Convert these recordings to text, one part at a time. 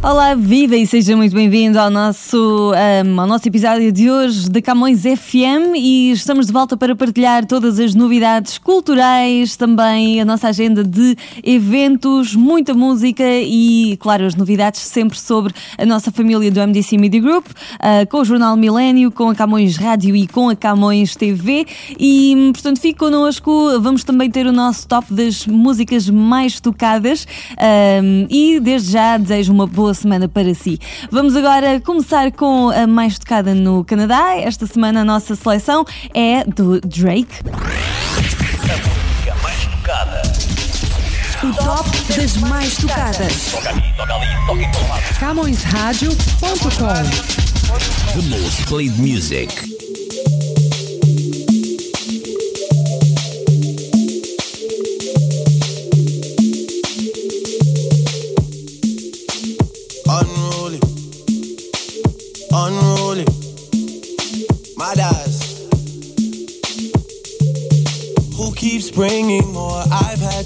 Olá, vida, e seja muito bem-vindo ao nosso, um, ao nosso episódio de hoje da Camões FM e estamos de volta para partilhar todas as novidades culturais, também a nossa agenda de eventos, muita música e, claro, as novidades sempre sobre a nossa família do MDC Media Group, uh, com o Jornal Milênio, com a Camões Rádio e com a Camões TV. E, portanto, fique connosco, vamos também ter o nosso top das músicas mais tocadas um, e, desde já, desejo uma boa semana para si. Vamos agora começar com a mais tocada no Canadá. Esta semana a nossa seleção é do Drake. música mais tocada. O top das mais tocadas. Toca ali, toca ali, toca em todo lado. CamõesRádio.com The most played music.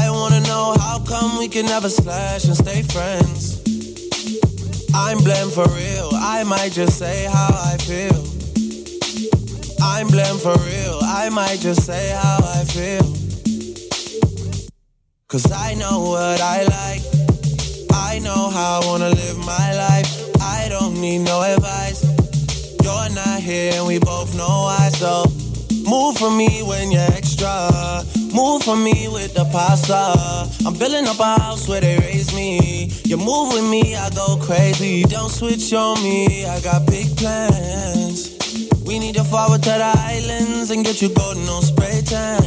I wanna know how come we can never slash and stay friends. I'm blamed for real, I might just say how I feel. I'm blamed for real, I might just say how I feel. Cause I know what I like. I know how I wanna live my life. I don't need no advice. You're not here and we both know why. So move for me when you're extra. Move for me with the pasta. I'm building up a house where they raise me. You move with me, I go crazy. Don't switch on me, I got big plans. We need to forward to the islands and get you golden on spray tan.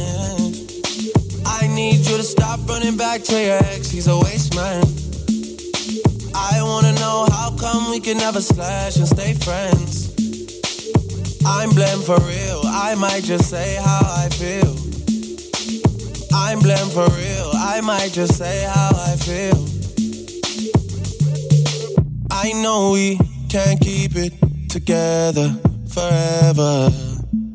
I need you to stop running back to your ex, he's a waste man. I wanna know how come we can never slash and stay friends. I'm blamed for real, I might just say how I feel. I'm blamed for real, I might just say how I feel. I know we can't keep it together forever.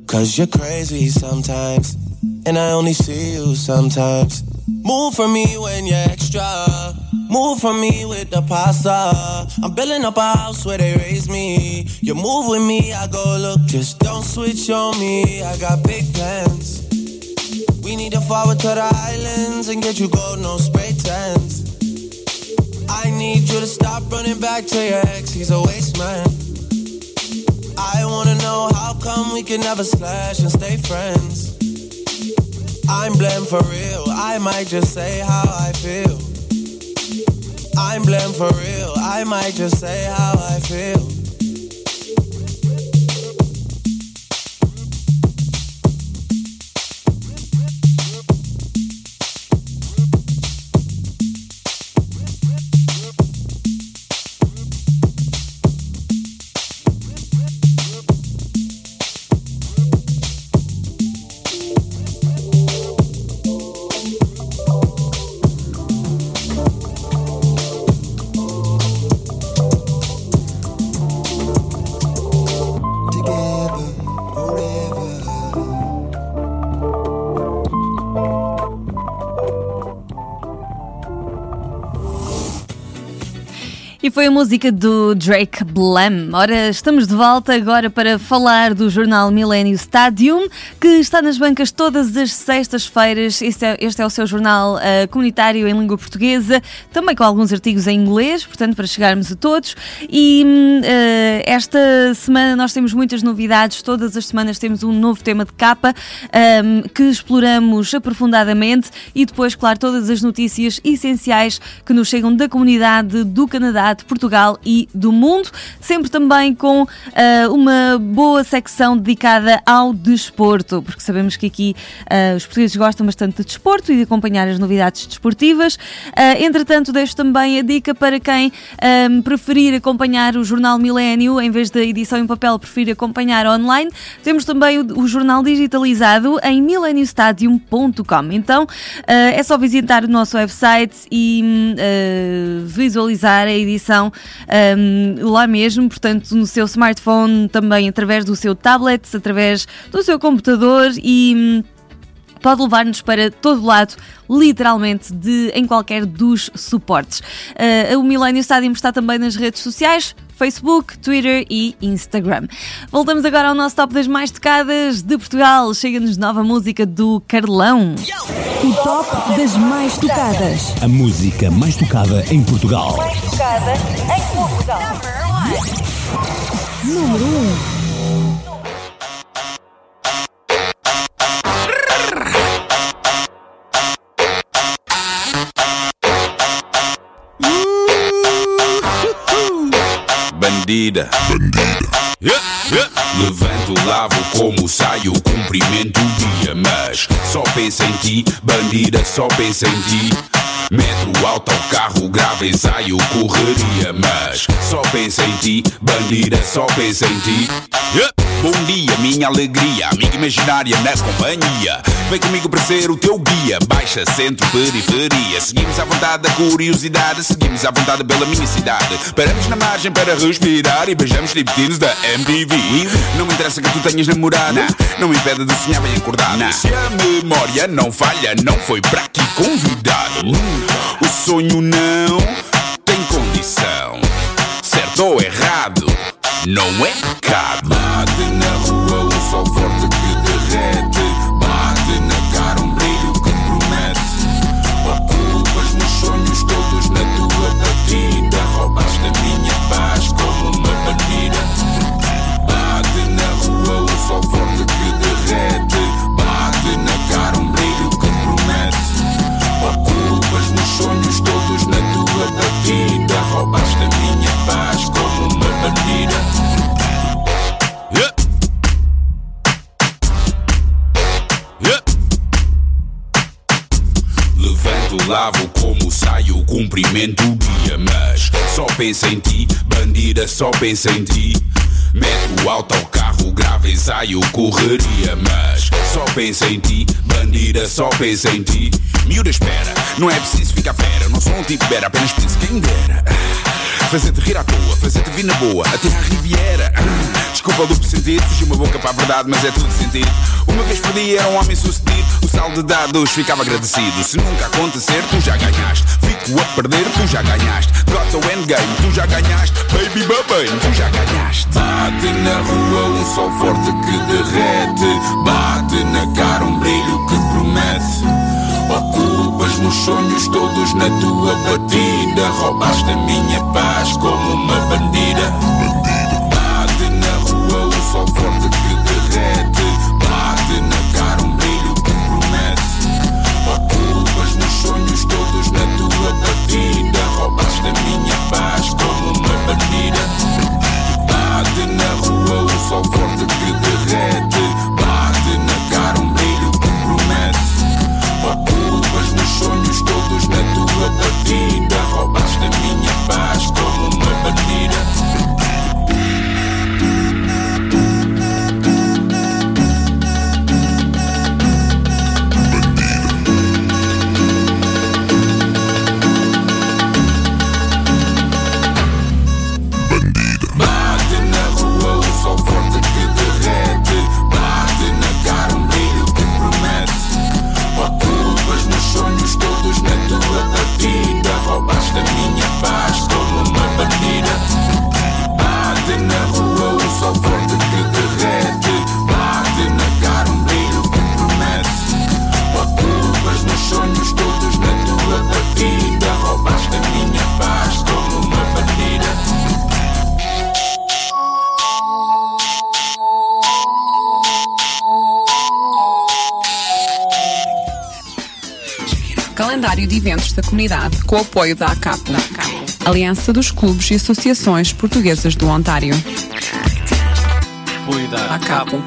Cause you're crazy sometimes, and I only see you sometimes. Move for me when you're extra. Move for me with the pasta. I'm building up a house where they raise me. You move with me, I go look. Just don't switch on me. I got big plans. We need to forward to the islands and get you gold, no spray tents. I need you to stop running back to your ex, he's a waste man. I wanna know how come we can never slash and stay friends. I'm blamed for real, I might just say how I feel. I'm blamed for real, I might just say how I feel. Foi a música do Drake Blam. Ora, estamos de volta agora para falar do jornal Millennium Stadium, que está nas bancas todas as sextas-feiras. Este, é, este é o seu jornal uh, comunitário em língua portuguesa, também com alguns artigos em inglês, portanto, para chegarmos a todos. E uh, esta semana nós temos muitas novidades, todas as semanas temos um novo tema de capa um, que exploramos aprofundadamente e depois, claro, todas as notícias essenciais que nos chegam da comunidade do Canadá Portugal e do mundo, sempre também com uh, uma boa secção dedicada ao desporto, porque sabemos que aqui uh, os portugueses gostam bastante de desporto e de acompanhar as novidades desportivas. Uh, entretanto, deixo também a dica para quem um, preferir acompanhar o Jornal Milênio, em vez da edição em papel, preferir acompanhar online. Temos também o, o jornal digitalizado em mileniostadium.com. Então, é só visitar o nosso website e visualizar a edição um, lá mesmo, portanto, no seu smartphone, também através do seu tablet, através do seu computador e hum, pode levar-nos para todo lado, literalmente, de, em qualquer dos suportes. Uh, o Millennium Stadium está também nas redes sociais. Facebook, Twitter e Instagram. Voltamos agora ao nosso top das mais tocadas de Portugal. Chega-nos nova música do Carlão. O top das mais tocadas. A música mais tocada em Portugal. Mais tocada em Portugal. Número 1. Bandida. Yeah, yeah. Levanto, lavo, como saio, cumprimento o dia. Mas só pensa em ti, bandida, só pensa em ti. Metro, alto ao carro, grave ensaio, correria. Mas só pensa em ti, bandida, só pensa em ti. Yeah. Bom dia, minha alegria, amiga imaginária na companhia. Vem comigo para ser o teu guia. Baixa, centro, periferia. Seguimos à vontade da curiosidade, seguimos à vontade pela minha cidade. Paramos na margem para respirar e beijamos libertinos da MTV. Não me interessa que tu tenhas namorada, não me impede de sonhar bem acordado. Se a memória não falha, não foi para aqui convidado. O sonho não tem condição, certo ou errado não é pecado. Cumprimento o dia. Mas só pensa em ti, bandida, só pensa em ti. Alto ao carro, grave ensaio, correria. Mas só pensa em ti, bandida, só pensa em ti. Miúda, espera, não é preciso ficar fera. Não sou um tipo bera, apenas penso quem dera. Fazer-te rir à toa, fazer-te vir na boa, até à Riviera. Desculpa o duplo sentido, fugiu uma boca para a verdade, mas é tudo sentido. Uma vez por dia era um homem sucedido, o saldo de dados ficava agradecido. Se nunca acontecer, tu já ganhaste. Fico a perder, tu já ganhaste. Got the endgame, tu já ganhaste. Baby baby, tu já ganhaste. Bate na rua um sol forte que derrete. Bate na cara um brilho meus sonhos todos na tua batida. Roubaste a minha paz como uma bandida. Bate na rua um sol forte que derrete. Bate na cara um brilho que promete. Ocupas meus sonhos todos na tua batida. Roubaste a minha paz como uma bandida. Bate na rua um sol forte que tua batida. Roubaste a da comunidade com o apoio da ACAPO, Aliança dos Clubes e Associações Portuguesas do Ontário. Apoio da ACAPO.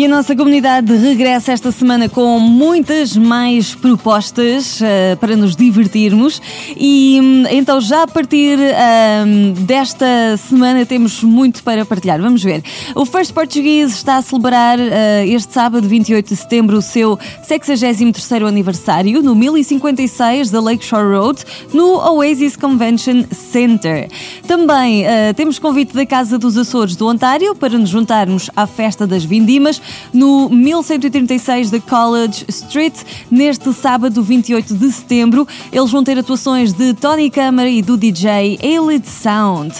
E a nossa comunidade regressa esta semana com muitas mais propostas uh, para nos divertirmos. E um, então, já a partir um, desta semana, temos muito para partilhar. Vamos ver. O First Portuguese está a celebrar uh, este sábado, 28 de setembro, o seu 63 aniversário no 1056 da Lakeshore Road, no Oasis Convention Center. Também uh, temos convite da Casa dos Açores do Ontário para nos juntarmos à Festa das Vindimas no 1136 da College Street, neste sábado 28 de setembro. Eles vão ter atuações de Tony Câmara e do DJ Elite Sound.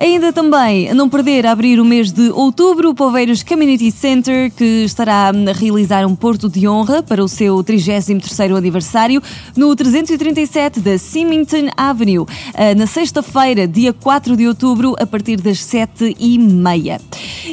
Ainda também, a não perder, a abrir o mês de outubro, o Poveiros Community Center, que estará a realizar um porto de honra para o seu 33º aniversário no 337 da Symington Avenue, eh, na sexta-feira, dia 4 de outubro, a partir das 7h30.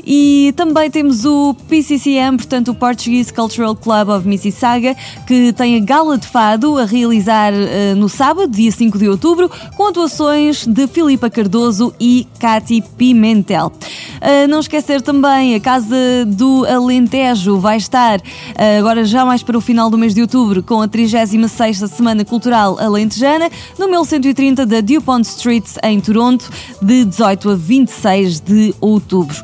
E também temos o PCCM, portanto o Portuguese Cultural Club of Mississauga, que tem a gala de fado a realizar uh, no sábado, dia 5 de outubro, com atuações de Filipa Cardoso e Cati Pimentel. Uh, não esquecer também, a Casa do Alentejo vai estar uh, agora já mais para o final do mês de outubro com a 36ª Semana Cultural Alentejana no 1130 da DuPont Street em Toronto, de 18 a 26 de outubro.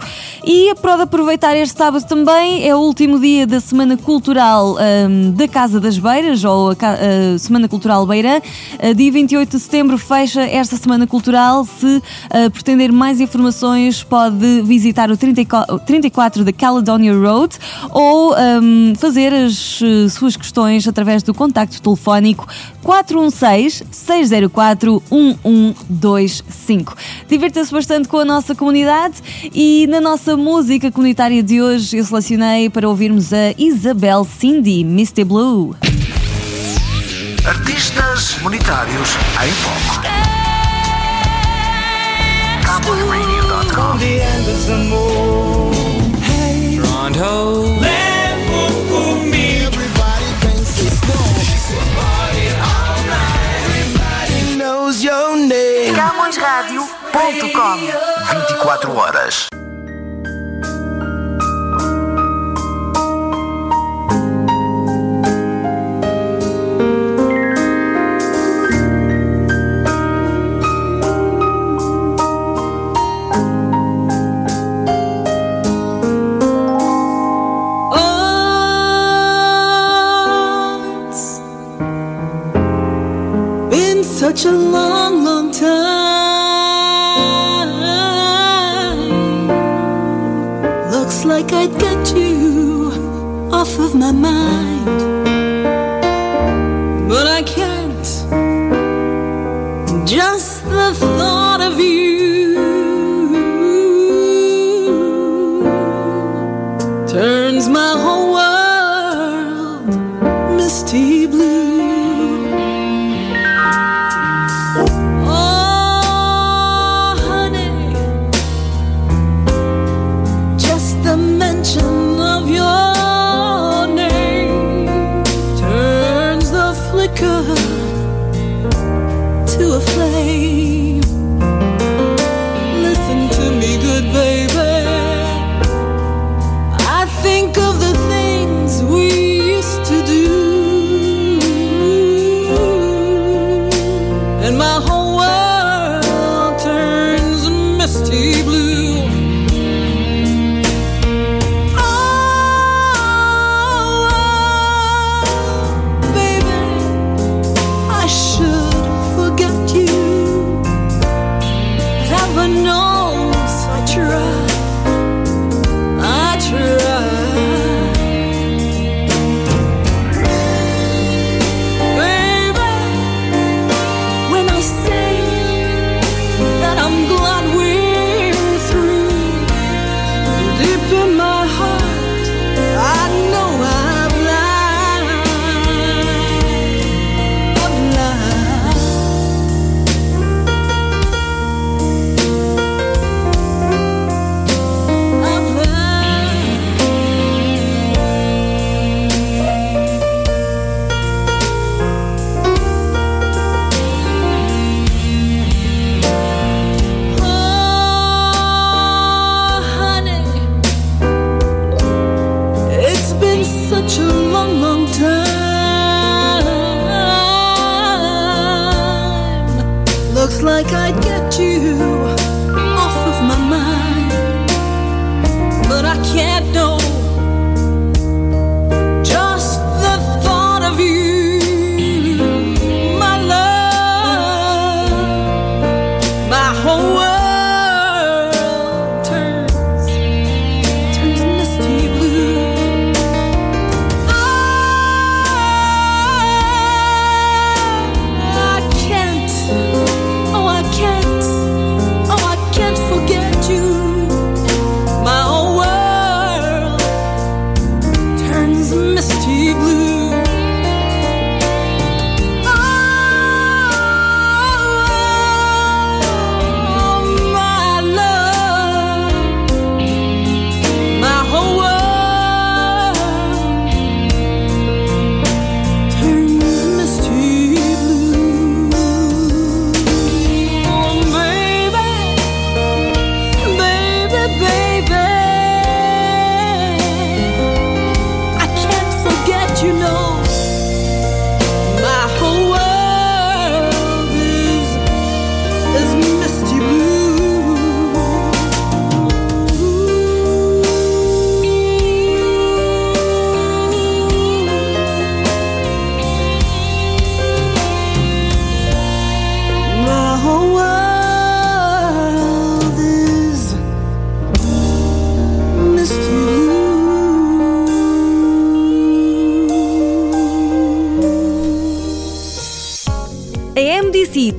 E para aproveitar este sábado também é o último dia da Semana Cultural um, da Casa das Beiras, ou a, a Semana Cultural Beirã. Uh, dia 28 de setembro fecha esta Semana Cultural. Se uh, pretender mais informações, pode visitar o 34 da Caledonia Road ou um, fazer as uh, suas questões através do contacto telefónico 416 604 1125. Divirta-se bastante com a nossa comunidade e na nossa música comunitária de hoje eu selecionei para ouvirmos a Isabel Cindy, Mr. Blue. Artistas monetários em foco. CowboyRadio.com CamõesRádio.com 24 horas. Such a long, long time. Looks like I'd get you off of my mind.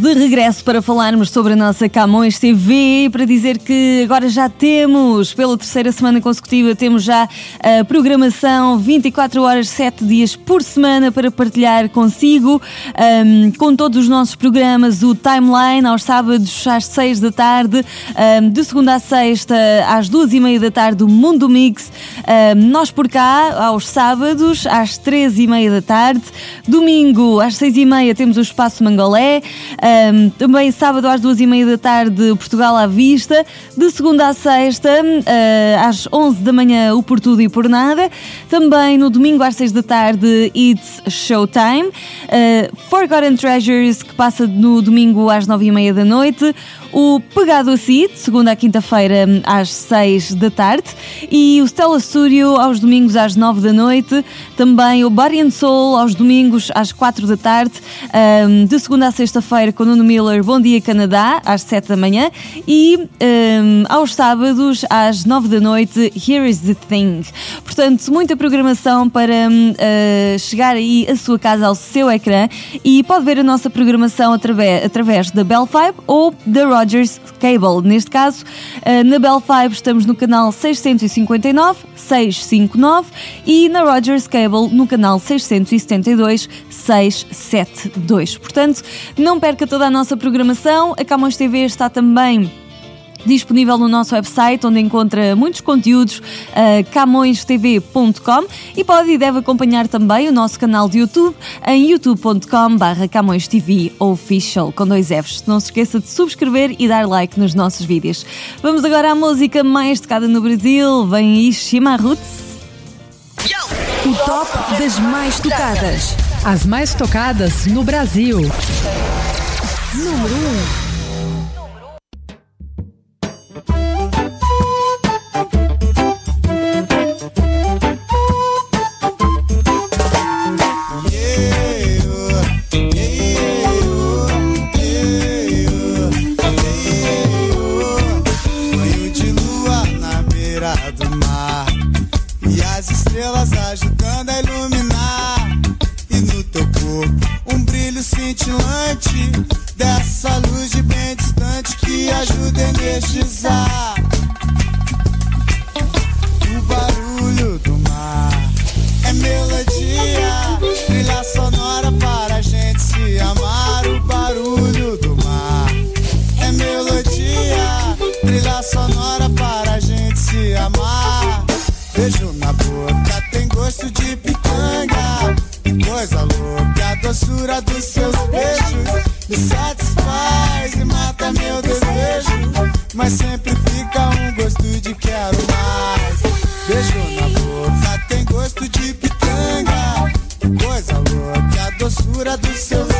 De regresso para falarmos sobre a nossa Camões TV para dizer que agora já temos, pela terceira semana consecutiva, temos já a programação 24 horas, 7 dias por semana para partilhar consigo, ahm, com todos os nossos programas, o timeline aos sábados às 6 da tarde, ahm, de segunda a sexta às 2 e meia da tarde, o Mundo Mix, ahm, nós por cá, aos sábados às 13 e meia da tarde, domingo às 6 e meia temos o Espaço Mangolé, Ahm, também sábado às duas e meia da tarde, Portugal à vista. De segunda à sexta, ah, às 11 da manhã, o Por Tudo e Por Nada. Também no domingo às 6 da tarde, It's Showtime. Ah, Forgotten Treasures, que passa no domingo às 9 e meia da noite. O Pegado a Si, de segunda à quinta-feira, às 6 da tarde. E o Stella Studio, aos domingos às 9 da noite. Também o Body and Soul, aos domingos às 4 da tarde. Ahm, de segunda à sexta-feira, com o Nuno Miller, Bom Dia Canadá, às 7 da manhã. E ahm, aos sábados, às 9 da noite, Here is the Thing. Portanto, muita programação para ah, chegar aí à sua casa, ao seu ecrã. E pode ver a nossa programação através, através da Bell 5 ou da Rogers Cable. Neste caso, ah, na Bell 5 estamos no canal 659, 659 e na Rogers Cable no canal 672, 672. Portanto, não perca toda a nossa programação. A Camões TV está também disponível no nosso website, onde encontra muitos conteúdos, uh, camõestv.com e pode e deve acompanhar também o nosso canal de YouTube em youtube.com barra official, com dois Fs. Não se esqueça de subscrever e dar like nos nossos vídeos. Vamos agora à música mais tocada no Brasil, vem aí Shima Roots. O top das mais tocadas. As mais tocadas no Brasil. Número 1. do a doçura dos seus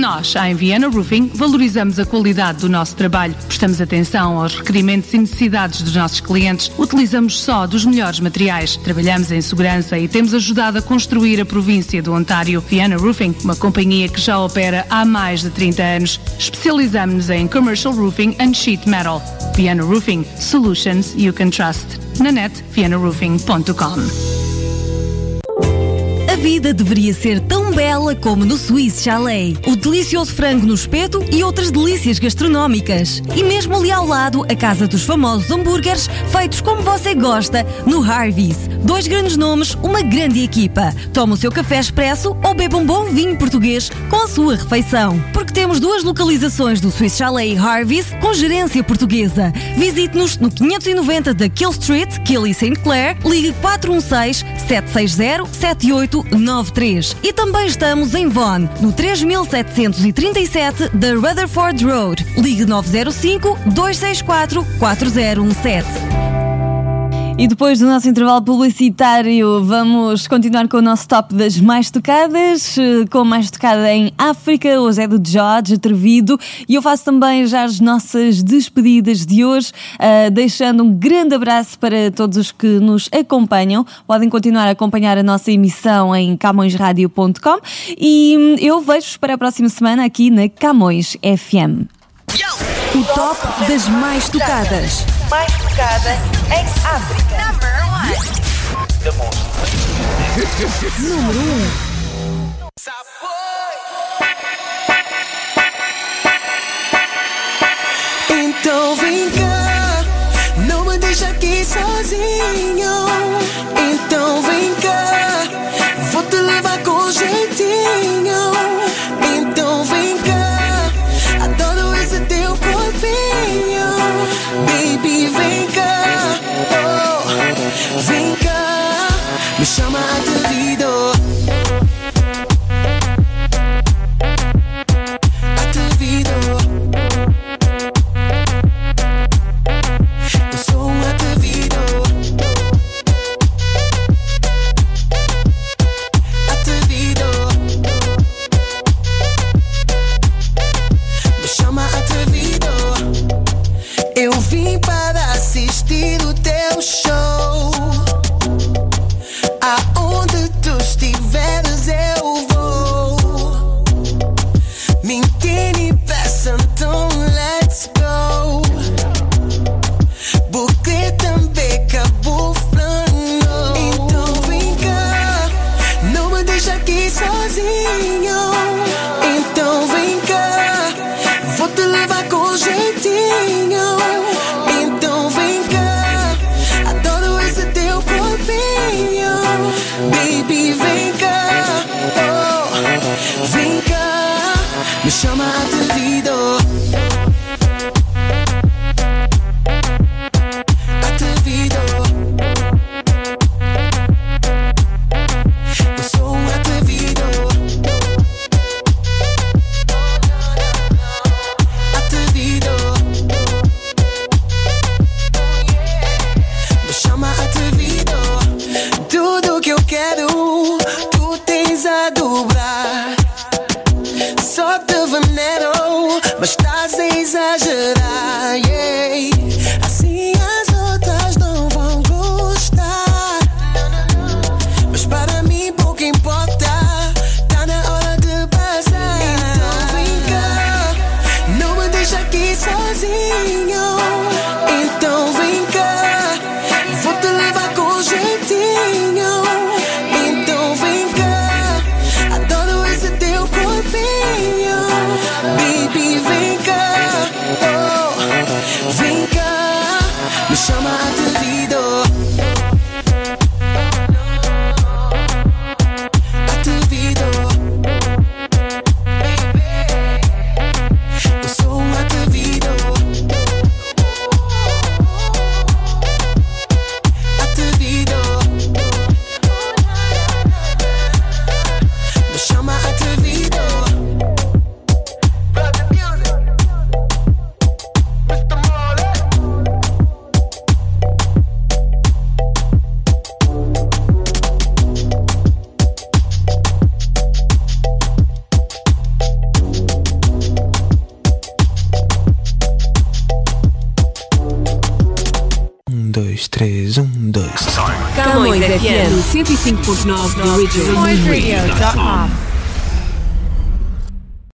Nós, a Viana Roofing, valorizamos a qualidade do nosso trabalho, prestamos atenção aos requerimentos e necessidades dos nossos clientes, utilizamos só dos melhores materiais, trabalhamos em segurança e temos ajudado a construir a província do Ontário. Viana Roofing, uma companhia que já opera há mais de 30 anos. Especializamos-nos em Commercial Roofing and Sheet Metal. Viana Roofing, solutions you can trust. Na net, vianaroofing.com. A vida deveria ser tão bela como no Swiss Chalet. O delicioso frango no espeto e outras delícias gastronómicas. E mesmo ali ao lado, a casa dos famosos hambúrgueres, feitos como você gosta, no Harvey's. Dois grandes nomes, uma grande equipa. Toma o seu café expresso ou beba um bom vinho português com a sua refeição. Porque temos duas localizações do Swiss Chalet e Harvey's com gerência portuguesa. Visite-nos no 590 da Kill Street, Kill e St. Clair, ligue 416 760 7893 e também Também estamos em Vaughan, no 3737 da Rutherford Road. Ligue 905 264 4017. E depois do nosso intervalo publicitário, vamos continuar com o nosso top das mais tocadas, eh, com mais tocada em África. Hoje é do George Atrevido. E eu faço também já as nossas despedidas de hoje, uh, deixando um grande abraço para todos os que nos acompanham. Podem continuar a acompanhar a nossa emissão em camõesradio.com e hum, eu vejo-vos para a próxima semana aqui na Camões FM. O top das mais tocadas. Mais tocada em África. Número 1. Então vem cá, não me deixa aqui sozinho. Então vem cá, vou te levar com jeitinho. Vim para assistir o teu show. Cá, me chama atrevido. Atrevido. 106.9 The Original.